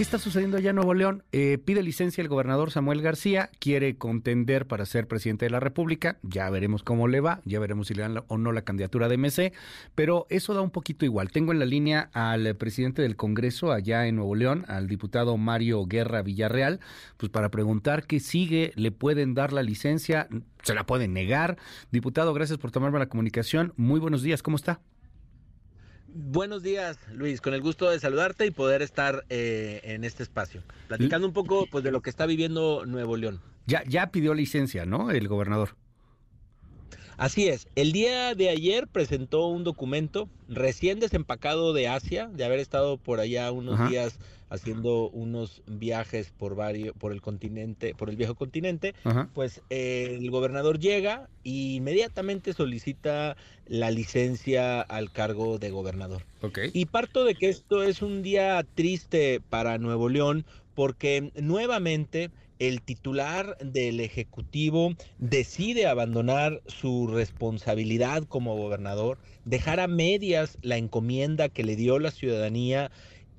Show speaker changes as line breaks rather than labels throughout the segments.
¿Qué está sucediendo allá en Nuevo León? Eh, pide licencia el gobernador Samuel García, quiere contender para ser presidente de la República, ya veremos cómo le va, ya veremos si le dan o no la candidatura de MC, pero eso da un poquito igual. Tengo en la línea al presidente del Congreso allá en Nuevo León, al diputado Mario Guerra Villarreal, pues para preguntar qué sigue, le pueden dar la licencia, se la pueden negar. Diputado, gracias por tomarme la comunicación. Muy buenos días, ¿cómo está?
Buenos días, Luis. Con el gusto de saludarte y poder estar eh, en este espacio, platicando un poco pues, de lo que está viviendo Nuevo León.
Ya, ya pidió licencia, ¿no? El gobernador.
Así es. El día de ayer presentó un documento recién desempacado de Asia, de haber estado por allá unos días haciendo unos viajes por varios, por el continente, por el viejo continente. Pues eh, el gobernador llega e inmediatamente solicita la licencia al cargo de gobernador. Y parto de que esto es un día triste para Nuevo León porque nuevamente el titular del Ejecutivo decide abandonar su responsabilidad como gobernador, dejar a medias la encomienda que le dio la ciudadanía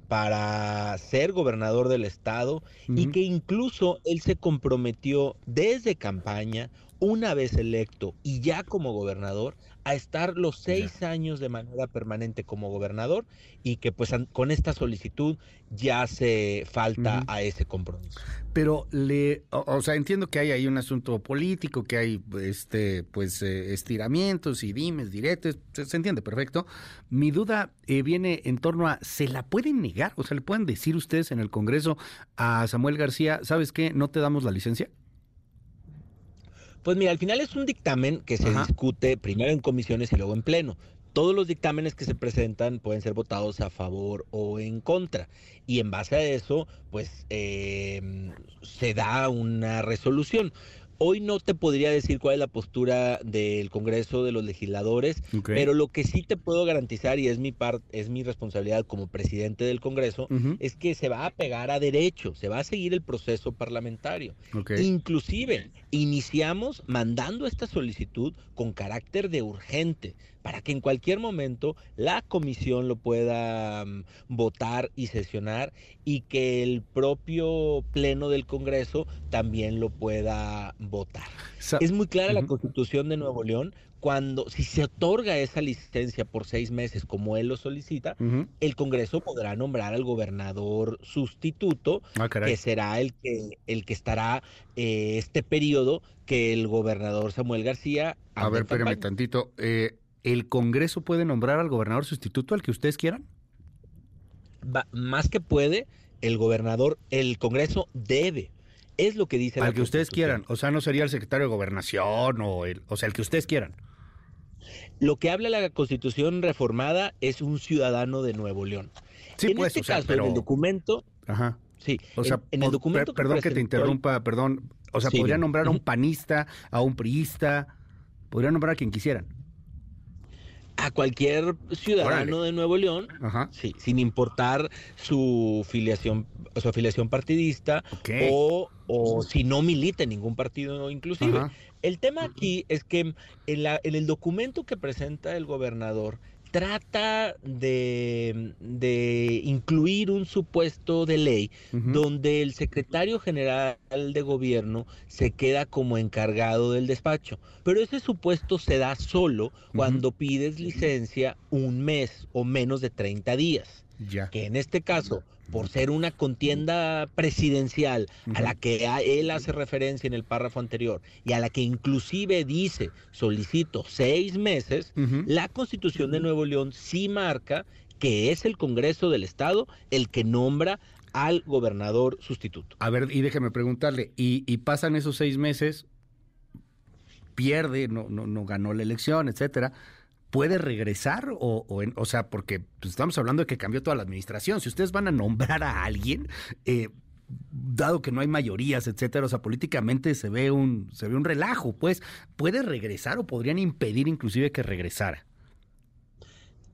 para ser gobernador del estado y que incluso él se comprometió desde campaña, una vez electo y ya como gobernador, a estar los seis años de manera permanente como gobernador y que pues con esta solicitud ya se falta a ese compromiso.
Pero le, o, sea, entiendo que hay ahí un asunto político, que hay este pues eh, estiramientos y dimes, diretes, se, entiende perfecto. Mi duda eh, viene en torno a, ¿se la pueden negar? O sea, ¿le pueden decir ustedes en el Congreso a Samuel García, ¿sabes qué? ¿No te damos la licencia?
Pues mira, al final es un dictamen que se discute primero en comisiones y luego en pleno. Todos los dictámenes que se presentan pueden ser votados a favor o en contra. Y en base a eso, pues eh, se da una resolución. Hoy no te podría decir cuál es la postura del Congreso de los legisladores, pero lo que sí te puedo garantizar y es mi es mi responsabilidad como presidente del Congreso es que se va a pegar a derecho, se va a seguir el proceso parlamentario. Inclusive iniciamos mandando esta solicitud con carácter de urgente para que en cualquier momento la comisión lo pueda mm, votar y sesionar y que el propio pleno del Congreso también lo pueda votar. Es muy clara la constitución de Nuevo León cuando, si se otorga esa licencia por seis meses como él lo solicita, el Congreso podrá nombrar al gobernador sustituto, ah, que será el que, el que estará eh, este periodo que el gobernador Samuel García...
A ver, espérame tantito. Eh, ¿El Congreso puede nombrar al gobernador sustituto al que ustedes quieran?
más que puede, el gobernador, el Congreso debe. Es lo que dice
Al que ustedes quieran. O sea, no sería el secretario de gobernación o el, o sea, el que ustedes quieran.
Lo que habla la Constitución reformada es un ciudadano de Nuevo León.
Sí, en pues, este caso, pero...
en el documento.
Ajá.
Sí,
o sea, en, el documento. perdón que te interrumpa, perdón. O sea, podría nombrar a un panista, a un priista, podría nombrar a quien quisieran
a cualquier ciudadano de Nuevo León, Sí, sin importar su filiación, su afiliación partidista o, o, si no milita en ningún partido inclusive. El tema aquí es que en, la, en el documento que presenta el gobernador trata de, incluir un supuesto de ley donde el secretario general de gobierno se queda como encargado del despacho. Pero ese supuesto se da solo cuando pides licencia un mes o menos de 30 días. Que en este caso, por ser una contienda presidencial a la que él hace referencia en el párrafo anterior y a la que inclusive dice solicito seis meses, la constitución de Nuevo León sí marca que es el Congreso del Estado el que nombra al gobernador sustituto.
A ver, y déjeme preguntarle, ¿y, y pasan esos seis meses, pierde, no, no, no ganó la elección, etcétera? Puede regresar o, o, sea, porque pues, estamos hablando de que cambió toda la administración. Si ustedes van a nombrar a alguien, eh, dado que no hay mayorías, etcétera, o sea, políticamente se ve un se ve un relajo, pues puede regresar o podrían impedir inclusive que regresara.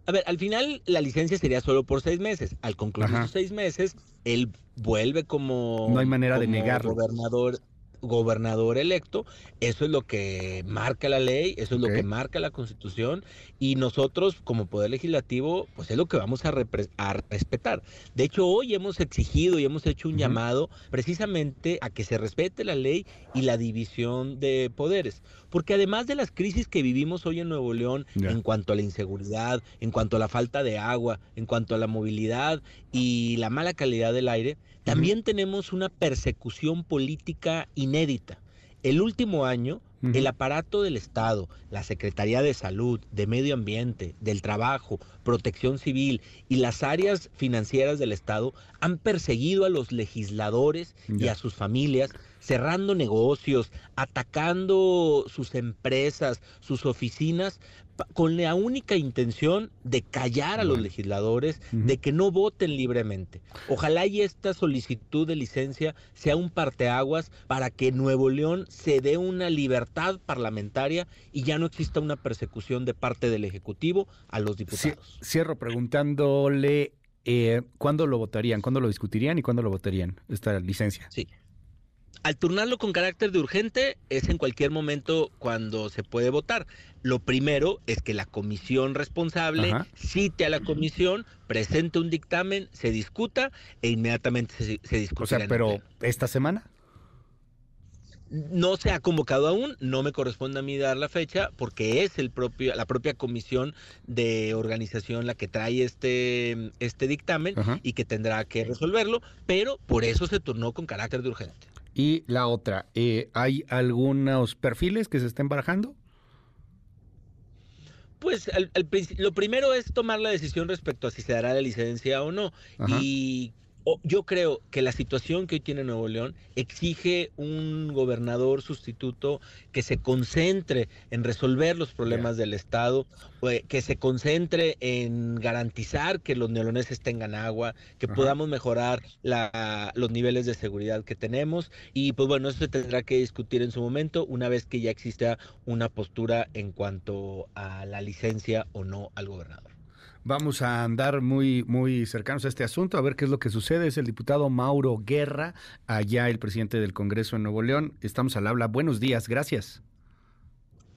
A ver, al final la licencia sería solo por seis meses. Al concluir esos seis meses, él vuelve como
no hay manera de negarlo.
Gobernador gobernador electo, eso es lo que marca la ley, eso es lo que marca la constitución y nosotros como poder legislativo pues es lo que vamos a, respetar. De hecho hoy hemos exigido y hemos hecho un llamado precisamente a que se respete la ley y la división de poderes, porque además de las crisis que vivimos hoy en Nuevo León en cuanto a la inseguridad, en cuanto a la falta de agua, en cuanto a la movilidad y la mala calidad del aire, también tenemos una persecución política inédita. El último año, el aparato del Estado, la Secretaría de Salud, de Medio Ambiente, del Trabajo, Protección Civil y las áreas financieras del Estado han perseguido a los legisladores y a sus familias, cerrando negocios, atacando sus empresas, sus oficinas, con la única intención de callar a los legisladores, de que no voten libremente. Ojalá y esta solicitud de licencia sea un parteaguas para que Nuevo León se dé una libertad parlamentaria y ya no exista una persecución de parte del Ejecutivo a los diputados.
Cierro preguntándole eh, cuándo lo votarían, cuándo lo discutirían y cuándo lo votarían esta licencia.
Sí. Al turnarlo con carácter de urgente es en cualquier momento cuando se puede votar. Lo primero es que la comisión responsable cite a la comisión, presente un dictamen, se discuta e inmediatamente se, se discute. O
sea, pero ¿esta semana?
No se ha convocado aún, no me corresponde a mí dar la fecha porque es el propio, la propia comisión de organización la que trae este, este dictamen y que tendrá que resolverlo, pero por eso se turnó con carácter de urgente.
Y la otra, eh, ¿hay algunos perfiles que se estén barajando?
Pues lo primero es tomar la decisión respecto a si se dará la licencia o no. Y yo creo que la situación que hoy tiene Nuevo León exige un gobernador sustituto que se concentre en resolver los problemas del Estado, eh, que se concentre en garantizar que los neoloneses tengan agua, que podamos mejorar los niveles de seguridad que tenemos. Y pues bueno, eso se tendrá que discutir en su momento una vez que ya exista una postura en cuanto a la licencia o no al gobernador.
Vamos a andar muy, muy cercanos a este asunto, a ver qué es lo que sucede. Es el diputado Mauro Guerra, allá el presidente del Congreso en Nuevo León. Estamos al habla. Buenos días, gracias.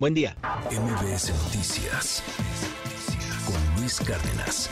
Buen día.
MBS Noticias con Luis Cárdenas.